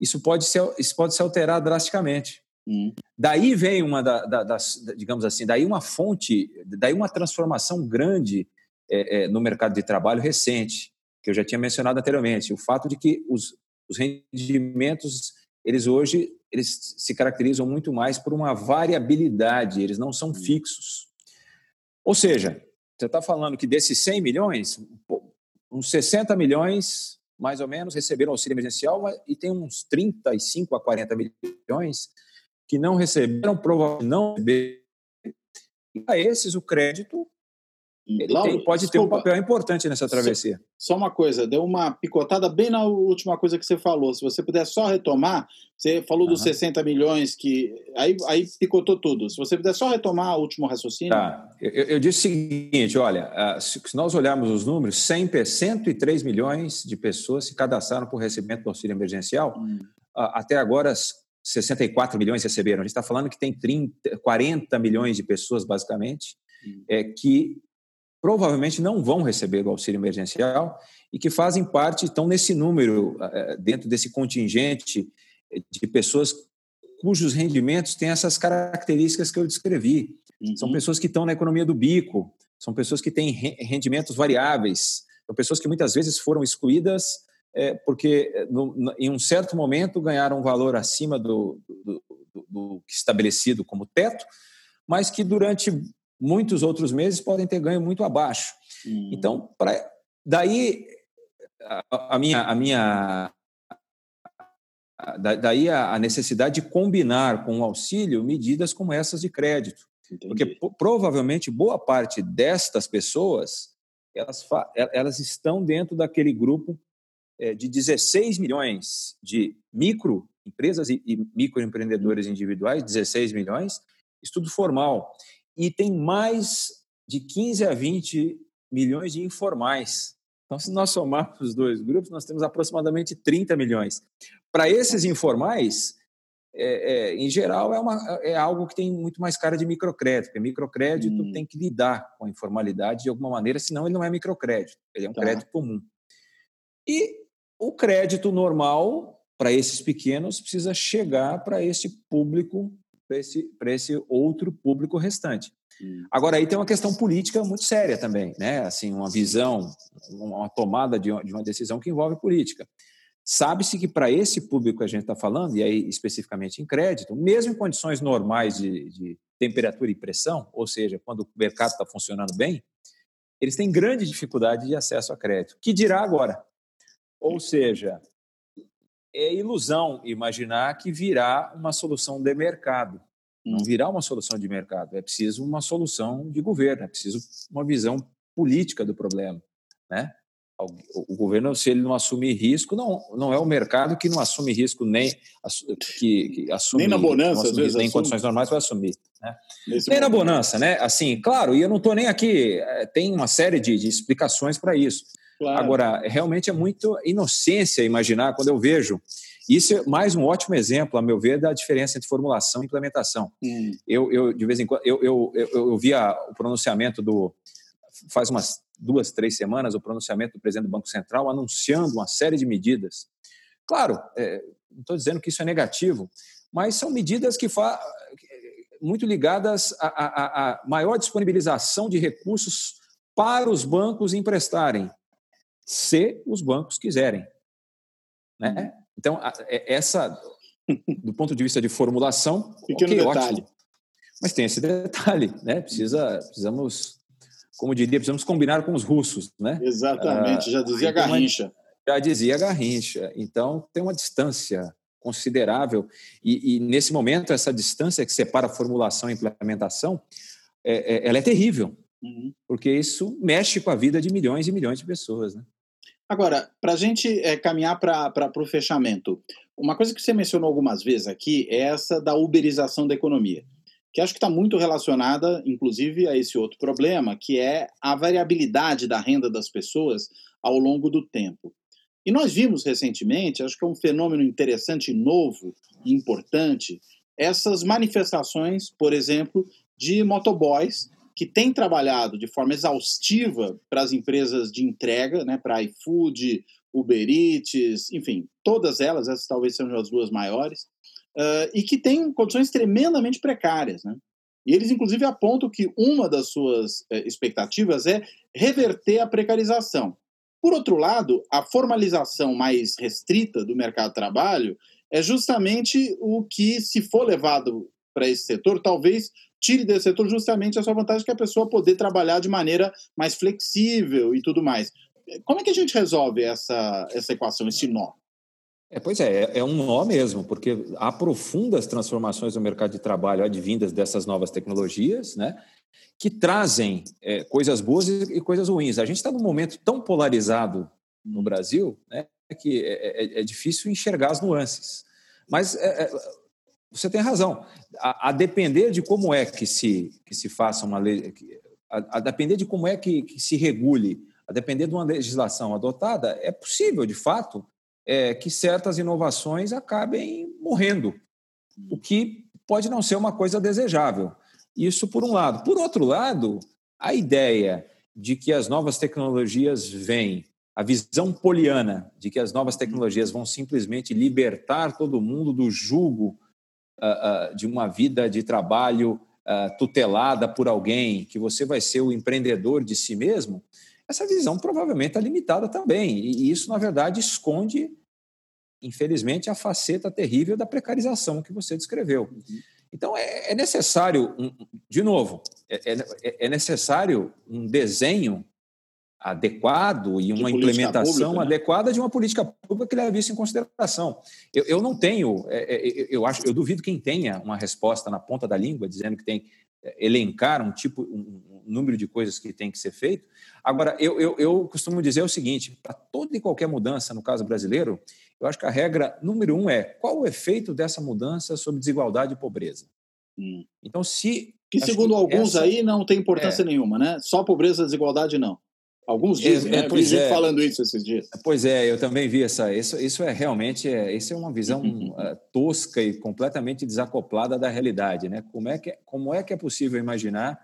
isso pode ser, isso pode se alterar drasticamente. Hum. Daí vem uma da, da, das, digamos assim, daí uma fonte, daí uma transformação grande é, é, no mercado de trabalho recente, que eu já tinha mencionado anteriormente, o fato de que os, os rendimentos, eles hoje, eles se caracterizam muito mais por uma variabilidade, eles não são hum. fixos. Ou seja, você está falando que desses 100 milhões, uns 60 milhões, mais ou menos, receberam auxílio emergencial e tem uns 35 a 40 milhões que não receberam, provavelmente não receberam. E a esses o crédito ele Lauro, tem, pode desculpa, ter um papel importante nessa travessia. Só, só, uma coisa, deu uma picotada bem na última coisa que você falou. Se você puder só retomar, você falou uhum. dos 60 milhões que. Aí, aí picotou tudo. Se você puder só retomar o último raciocínio. Tá. Eu, eu disse o seguinte: olha, ah, se nós olharmos os números, 100, 103 milhões de pessoas se cadastraram por recebimento do auxílio emergencial. Hum. Até agora, 64 milhões receberam. A gente está falando que tem 30, 40 milhões de pessoas, basicamente, hum. é, que provavelmente não vão receber o auxílio emergencial e que fazem parte, estão nesse número, eh, dentro desse contingente de pessoas cujos rendimentos têm essas características que eu descrevi. Uhum. São pessoas que estão na economia do bico, são pessoas que têm rendimentos variáveis, são pessoas que muitas vezes foram excluídas é, porque eh, no, no, em um certo momento ganharam um valor acima do, do, do, do estabelecido como teto, mas que durante muitos outros meses podem ter ganho muito abaixo. Hum. Então, pra, daí a, a, minha, a minha daí a necessidade de combinar com o auxílio medidas como essas de crédito. Entendi. Porque provavelmente boa parte destas pessoas elas, elas estão dentro daquele grupo é, de 16 milhões de microempresas e, e microempreendedores individuais, 16 milhões, estudo formal e tem mais de 15 a 20 milhões de informais. Então, se nós somarmos os dois grupos, nós temos aproximadamente 30 milhões. Para esses informais, é, é, em geral, é, uma, é algo que tem muito mais cara de microcrédito, porque microcrédito hum. tem que lidar com a informalidade de alguma maneira, senão ele não é microcrédito, ele é um tá. crédito comum. E o crédito normal, para esses pequenos, precisa chegar para esse público para esse, esse outro público restante. Agora, aí tem uma questão política muito séria também, né? Assim, uma visão, uma tomada de uma decisão que envolve política. Sabe-se que para esse público que a gente está falando, e aí especificamente em crédito, mesmo em condições normais de, de temperatura e pressão, ou seja, quando o mercado está funcionando bem, eles têm grande dificuldade de acesso a crédito. Que dirá agora? Ou seja, é ilusão imaginar que virá uma solução de mercado. Não hum. virá uma solução de mercado, é preciso uma solução de governo, é preciso uma visão política do problema, né? O governo, se ele não assumir risco, não, não é o mercado que não assume risco nem que, que assume nem na bonança, assume, nem em condições normais vai assumir, né? nem momento. na bonança, né? Assim, claro. E eu não estou nem aqui. Eh, tem uma série de, de explicações para isso. Claro. Agora, realmente é muito inocência imaginar, quando eu vejo. Isso é mais um ótimo exemplo, a meu ver, da diferença entre formulação e implementação. Hum. Eu, eu, de vez em quando, eu, eu, eu, eu vi a, o pronunciamento do. Faz umas duas, três semanas, o pronunciamento do presidente do Banco Central anunciando uma série de medidas. Claro, é, não estou dizendo que isso é negativo, mas são medidas que fa muito ligadas à maior disponibilização de recursos para os bancos emprestarem se os bancos quiserem. Né? Uhum. Então, é, essa, do ponto de vista de formulação, Pequeno okay, detalhe. Ótimo. Mas tem esse detalhe, né? Precisa, precisamos, como diria, precisamos combinar com os russos, né? Exatamente, já dizia Garrincha. Já dizia Garrincha. Então, tem uma distância considerável e, e, nesse momento essa distância que separa a formulação e implementação, é, é, ela é terrível, uhum. porque isso mexe com a vida de milhões e milhões de pessoas, né? Agora, para a gente é, caminhar para o fechamento, uma coisa que você mencionou algumas vezes aqui é essa da uberização da economia, que acho que está muito relacionada, inclusive, a esse outro problema, que é a variabilidade da renda das pessoas ao longo do tempo. E nós vimos recentemente, acho que é um fenômeno interessante, novo e importante, essas manifestações, por exemplo, de motoboys que tem trabalhado de forma exaustiva para as empresas de entrega, né, para iFood, Uber Eats, enfim, todas elas, essas talvez sejam as duas maiores, uh, e que têm condições tremendamente precárias. Né? E eles, inclusive, apontam que uma das suas uh, expectativas é reverter a precarização. Por outro lado, a formalização mais restrita do mercado de trabalho é justamente o que, se for levado para esse setor, talvez tire desse setor justamente a sua vantagem que é a pessoa poder trabalhar de maneira mais flexível e tudo mais. Como é que a gente resolve essa, essa equação, esse nó? É, pois é, é, é um nó mesmo, porque há profundas transformações no mercado de trabalho advindas dessas novas tecnologias, né, que trazem é, coisas boas e, coisas ruins. A gente está num momento tão polarizado no Brasil né, que é, é, é difícil enxergar as nuances. Mas é, é, você tem razão. A, a, depender de como é que se, que se faça uma lei, a, a depender de como é que, que se regule, a depender de uma legislação adotada, é possível, de fato, é, que certas inovações acabem morrendo, o que pode não ser uma coisa desejável. Isso por um lado. Por outro lado, a ideia de que as novas tecnologias vêm, a visão poliana de que as novas tecnologias vão simplesmente libertar todo mundo do jugo de uma vida de trabalho uh, tutelada por alguém, que você vai ser o empreendedor de si mesmo, essa visão provavelmente está limitada também. E isso, na verdade, esconde, infelizmente, a faceta terrível da precarização que você descreveu. Então, é, é necessário, de novo, é, é, é necessário um desenho adequado e uma implementação pública, né? adequada de uma política pública que leve isso em consideração. Eu, eu não tenho, é, eu acho, eu duvido quem tenha uma resposta na ponta da língua dizendo que tem elencar um tipo, um, número de coisas que tem que ser feito. Agora, eu, eu, eu costumo dizer o seguinte: para toda e qualquer mudança, no caso brasileiro, eu acho que a regra número um é qual o efeito dessa mudança sobre desigualdade e pobreza. Hum. Então, se. Que segundo alguns essa... aí não tem importância é. nenhuma, né? Só pobreza e desigualdade não. Alguns dizem, é, né? Pois é. falando isso esses dias. Pois é, eu também vi essa. Isso, isso é realmente é, isso é uma visão uh, tosca e completamente desacoplada da realidade, né? Como é que é, como é que é possível imaginar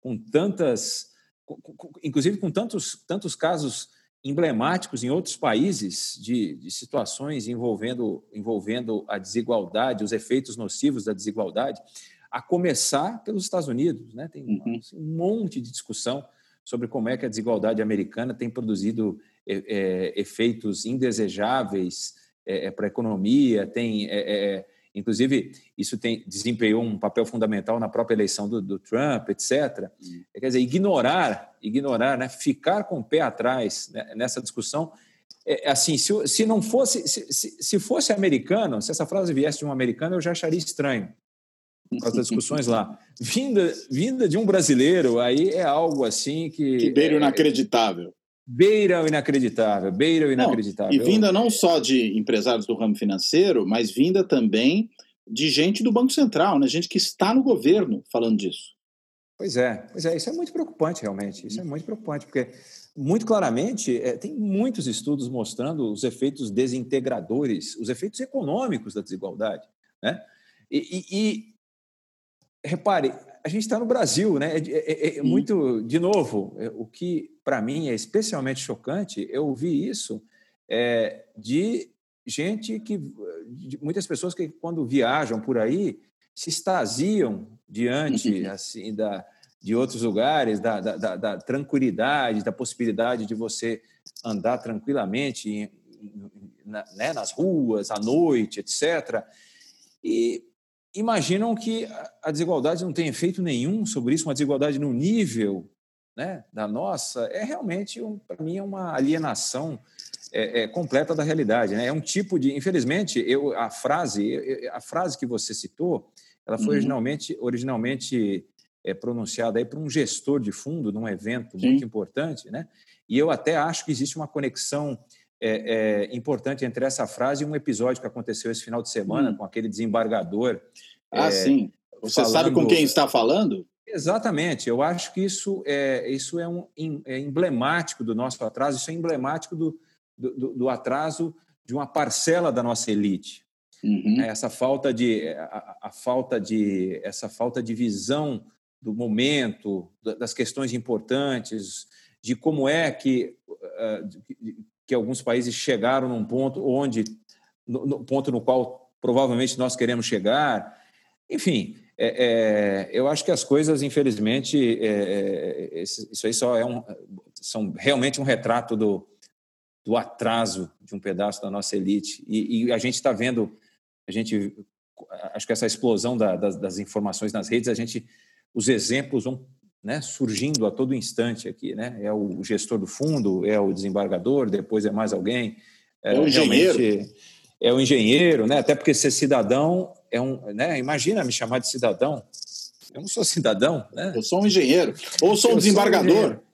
com tantas, com, com, inclusive com tantos tantos casos emblemáticos em outros países de, de situações envolvendo envolvendo a desigualdade, os efeitos nocivos da desigualdade, a começar pelos Estados Unidos, né? Tem uhum. um monte de discussão sobre como é que a desigualdade americana tem produzido é, é, efeitos indesejáveis é, é para a economia, tem, é, inclusive, isso tem desempenhou um papel fundamental na própria eleição do, do Trump, etc. Quer dizer, ignorar, ignorar, né, ficar com o pé atrás né, nessa discussão é, assim, se, se não fosse, se, se, se, fosse americano, se essa frase viesse de um americano, eu já acharia estranho por causa das discussões lá. Vinda, vinda de um brasileiro, aí é algo assim que. Que beira o é, inacreditável. Beira o inacreditável, beira o inacreditável. Não, e vinda não só de empresários do ramo financeiro, mas vinda também de gente do Banco Central, né? gente que está no governo falando disso. Pois é, pois é, isso é muito preocupante realmente. Isso é muito preocupante, porque muito claramente é, tem muitos estudos mostrando os efeitos desintegradores, os efeitos econômicos da desigualdade. Né? E, e, repare, a gente está no Brasil, né? É, é, é muito, de novo, é, o que para mim é especialmente chocante, eu ouvi isso é, de gente que, de muitas pessoas que quando viajam por aí se extasiam diante assim da de outros lugares, da, da, da, da tranquilidade, da possibilidade de você andar tranquilamente em, na, né, nas ruas, à noite, etc. E imaginam que a desigualdade não tem efeito nenhum sobre isso, uma desigualdade no nível né, da nossa, é realmente, um, para mim, é uma alienação é, é, completa da realidade. Né? É um tipo de, infelizmente, eu, a frase, a frase que você citou, ela foi uhum. originalmente, originalmente é, pronunciada aí por um gestor de fundo num evento Sim. muito importante, né? E eu até acho que existe uma conexão é, é, importante entre essa frase e um episódio que aconteceu esse final de semana hum. com aquele desembargador. Ah, é, sim. Você falando... sabe com quem está falando? Exatamente. Eu acho que isso é, isso é, um, é emblemático do nosso atraso, isso é emblemático do, do, do atraso de uma parcela da nossa elite. Uhum. É, essa falta de a, a, falta de essa falta de visão do momento das questões importantes de como é que uh, que alguns países chegaram num ponto onde, no, no ponto no qual provavelmente nós queremos chegar. Enfim, é, é, eu acho que as coisas, infelizmente, é, é isso aí só é um, são realmente um retrato do, do atraso de um pedaço da nossa elite. E, e a gente está vendo, a gente, acho que essa explosão da, das, das, informações nas redes, a gente os exemplos vão né, surgindo a todo instante aqui, né? É o gestor do fundo, é o desembargador, depois é mais alguém. É, é o engenheiro. É o engenheiro, né? Até porque ser cidadão é um, né? Imagina me chamar de cidadão. Eu não sou cidadão, né? Eu sou um engenheiro ou sou um desembargador. Sou um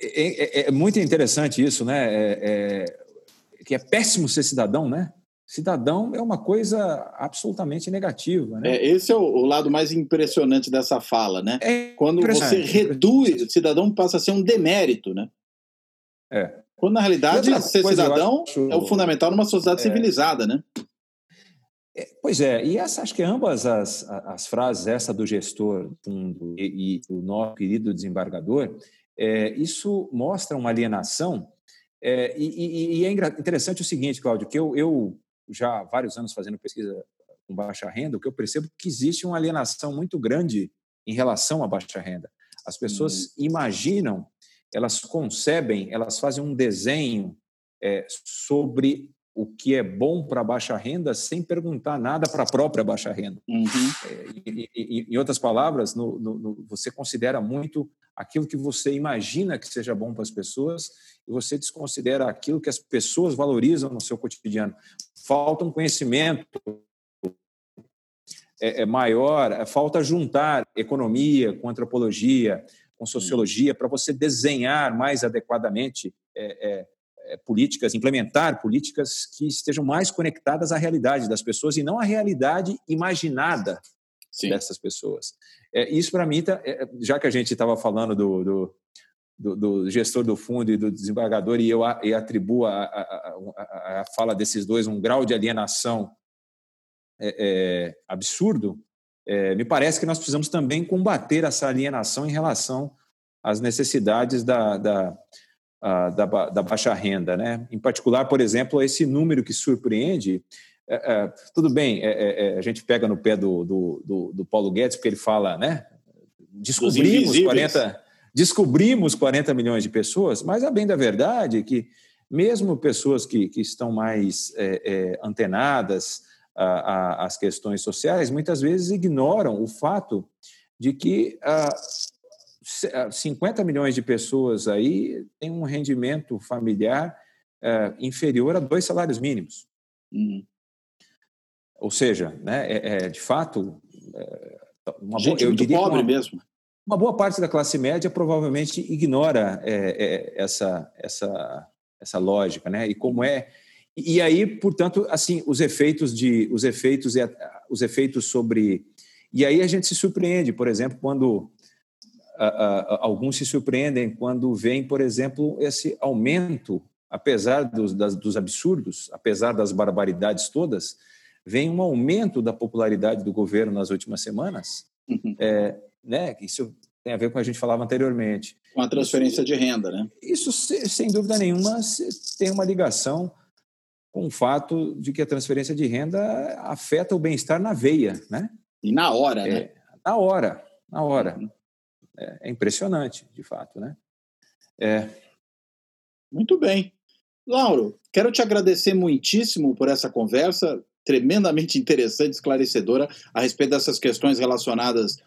é, é, é, muito interessante isso, né? É, é, que é péssimo ser cidadão, né? Cidadão é uma coisa absolutamente negativa. Né? É, esse é o, o, lado mais impressionante dessa fala, né? É Quando você reduz, o cidadão passa a ser um demérito, né? É. Quando na realidade ser cidadão acho... é o fundamental numa sociedade é. civilizada, né? É, pois é, e essa, acho que ambas as, as frases, essa do gestor fundo e, e o nosso querido desembargador, é, isso mostra uma alienação. É, e, e, e, é interessante o seguinte, Cláudio, que eu, eu já há vários anos fazendo pesquisa com baixa renda, o que eu percebo é que existe uma alienação muito grande em relação à baixa renda. As pessoas hum. imaginam, elas concebem, elas fazem um desenho é, sobre o que é bom para a baixa renda sem perguntar nada para a própria baixa renda. Uhum. É, em outras palavras, no, no, no, você considera muito aquilo que você imagina que seja bom para as pessoas e você desconsidera aquilo que as pessoas valorizam no seu cotidiano. Falta um conhecimento é, é maior, é, falta juntar economia com antropologia, com sociologia, para você desenhar mais adequadamente é, é, é, políticas, implementar políticas que estejam mais conectadas à realidade das pessoas e não à realidade imaginada Sim. dessas pessoas. É, isso, para mim, tá, já que a gente estava falando do, do, do, do, gestor do fundo e do desembargador, e eu a, e atribuo a, a, a, fala desses dois um grau de alienação é, é, absurdo, é, me parece que nós precisamos também combater essa alienação em relação às necessidades da, da da, da, baixa renda. Né? Em particular, por exemplo, esse número que surpreende. É, é, tudo bem, é, a gente pega no pé do, do, do, do, Paulo Guedes, porque ele fala, né? Descobrimos 40, descobrimos 40 milhões de pessoas, mas a bem da verdade é que mesmo pessoas que, que estão mais é, antenadas às questões sociais, muitas vezes ignoram o fato de que 50 ah, milhões de pessoas aí têm um rendimento familiar é, inferior a dois salários mínimos. Uhum. Ou seja, né, é, é de fato, é, uma Gente boa, eu muito pobre uma, mesmo. Uma boa parte da classe média provavelmente ignora é, é, essa, essa, essa lógica, né? E como é e aí, portanto, assim, os efeitos de os efeitos os efeitos sobre e aí a gente se surpreende, por exemplo, quando alguns se surpreendem quando veem, por exemplo, esse aumento, apesar dos, das, dos absurdos, apesar das barbaridades todas, vem um aumento da popularidade do governo nas últimas semanas. Uhum. É, né, isso tem a ver com o que a gente falava anteriormente. Com a transferência isso, de renda, né? Isso, sem dúvida nenhuma, tem uma ligação com o fato de que a transferência de renda afeta o bem-estar na veia, né? E na hora, é, né? Na hora, na hora. Uhum. É, é, impressionante, de fato, né? É. Muito bem. Lauro, quero te agradecer muitíssimo por essa conversa tremendamente interessante, esclarecedora a respeito dessas questões relacionadas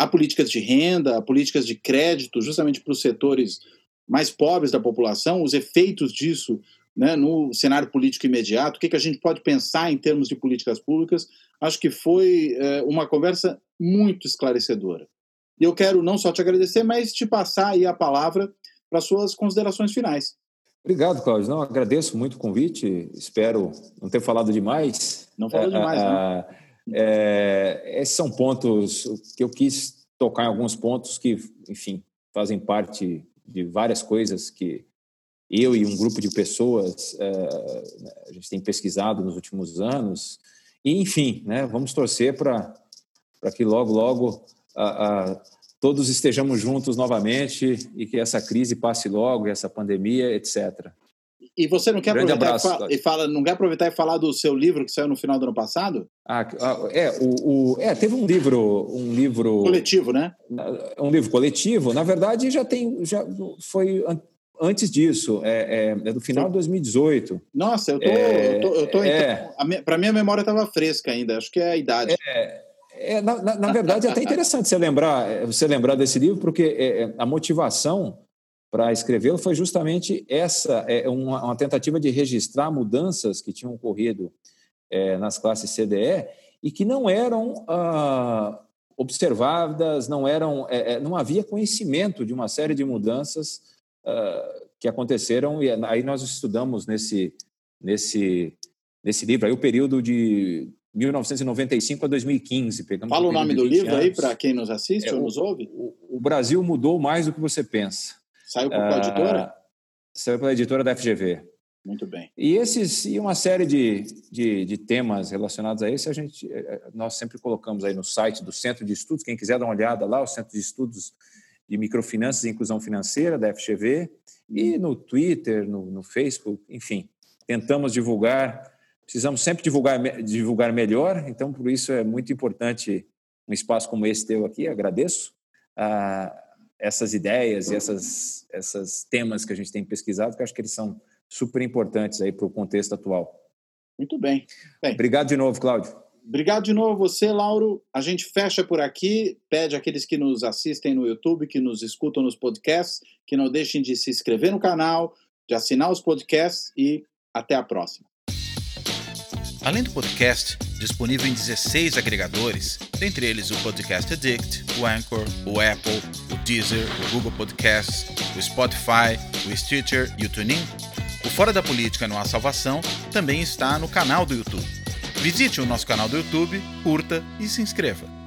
a políticas de renda, a políticas de crédito, justamente para os setores mais pobres da população, os efeitos disso né, no cenário político imediato, o que, que a gente pode pensar em termos de políticas públicas. Acho que foi é, uma conversa muito esclarecedora. E eu quero não só te agradecer, mas te passar aí a palavra para suas considerações finais. Obrigado, Cláudio. Não, agradeço muito o convite. Espero não ter falado demais. Não falou é, demais, né? É, esses são pontos que eu quis tocar em alguns pontos que, enfim, fazem parte de várias coisas que eu e um grupo de pessoas é, a gente tem pesquisado nos últimos anos. E, enfim, né, vamos torcer para que logo, logo a, a, todos estejamos juntos novamente e que essa crise passe logo, essa pandemia, etc. E você não quer aproveitar abraço, e, fala, e fala, não quer aproveitar e falar do seu livro que saiu no final do ano passado? Ah, é, o, o, é, teve um livro, um livro coletivo, né? Um livro coletivo. Na verdade, já tem, já foi antes disso, é, é, é do final de 2018. Nossa, eu tô, é, eu tô, eu tô é, então, para mim a memória estava fresca ainda. Acho que é a idade. É, É, na, na, na, verdade, é até interessante você lembrar, é, você lembrar desse livro, porque é a motivação para escrevê-lo foi justamente essa, é, uma, uma, tentativa de registrar mudanças que tinham ocorrido é, nas classes CDE e que não eram ah, observadas, não eram, é, não havia conhecimento de uma série de mudanças ah, que aconteceram e aí nós estudamos nesse nesse nesse livro aí o período de 1995 a 2015. Pegamos Fala o nome do livro anos. aí para quem nos assiste é, ou nos ouve. O, o, Brasil mudou mais do que você pensa. Saiu por qual editora? Saiu pela editora da FGV. Muito bem. E esses e uma série de, de, de, temas relacionados a esse a gente é, é, nós sempre colocamos aí no site do Centro de Estudos. Quem quiser dar uma olhada lá, o Centro de Estudos de Microfinanças e Inclusão Financeira da FGV e no Twitter, no, no Facebook, enfim, tentamos divulgar precisamos sempre divulgar, divulgar melhor, então por isso é muito importante um espaço como esse teu aqui, agradeço ah, essas ideias e essas, essas temas que a gente tem pesquisado, que acho que eles são super importantes aí para o contexto atual. Muito bem. bem. Obrigado de novo, Cláudio. Obrigado de novo a você, Lauro. A gente fecha por aqui, pede àqueles que nos assistem no YouTube, que nos escutam nos podcasts, que não deixem de se inscrever no canal, de assinar os podcasts e até a próxima. Além do podcast, disponível em 16 agregadores, dentre eles o Podcast Addict, o Anchor, o Apple, o Deezer, o Google Podcasts, o Spotify, o Stitcher e o TuneIn, o Fora da Política Não Há Salvação também está no canal do YouTube. Visite o nosso canal do YouTube, curta e se inscreva.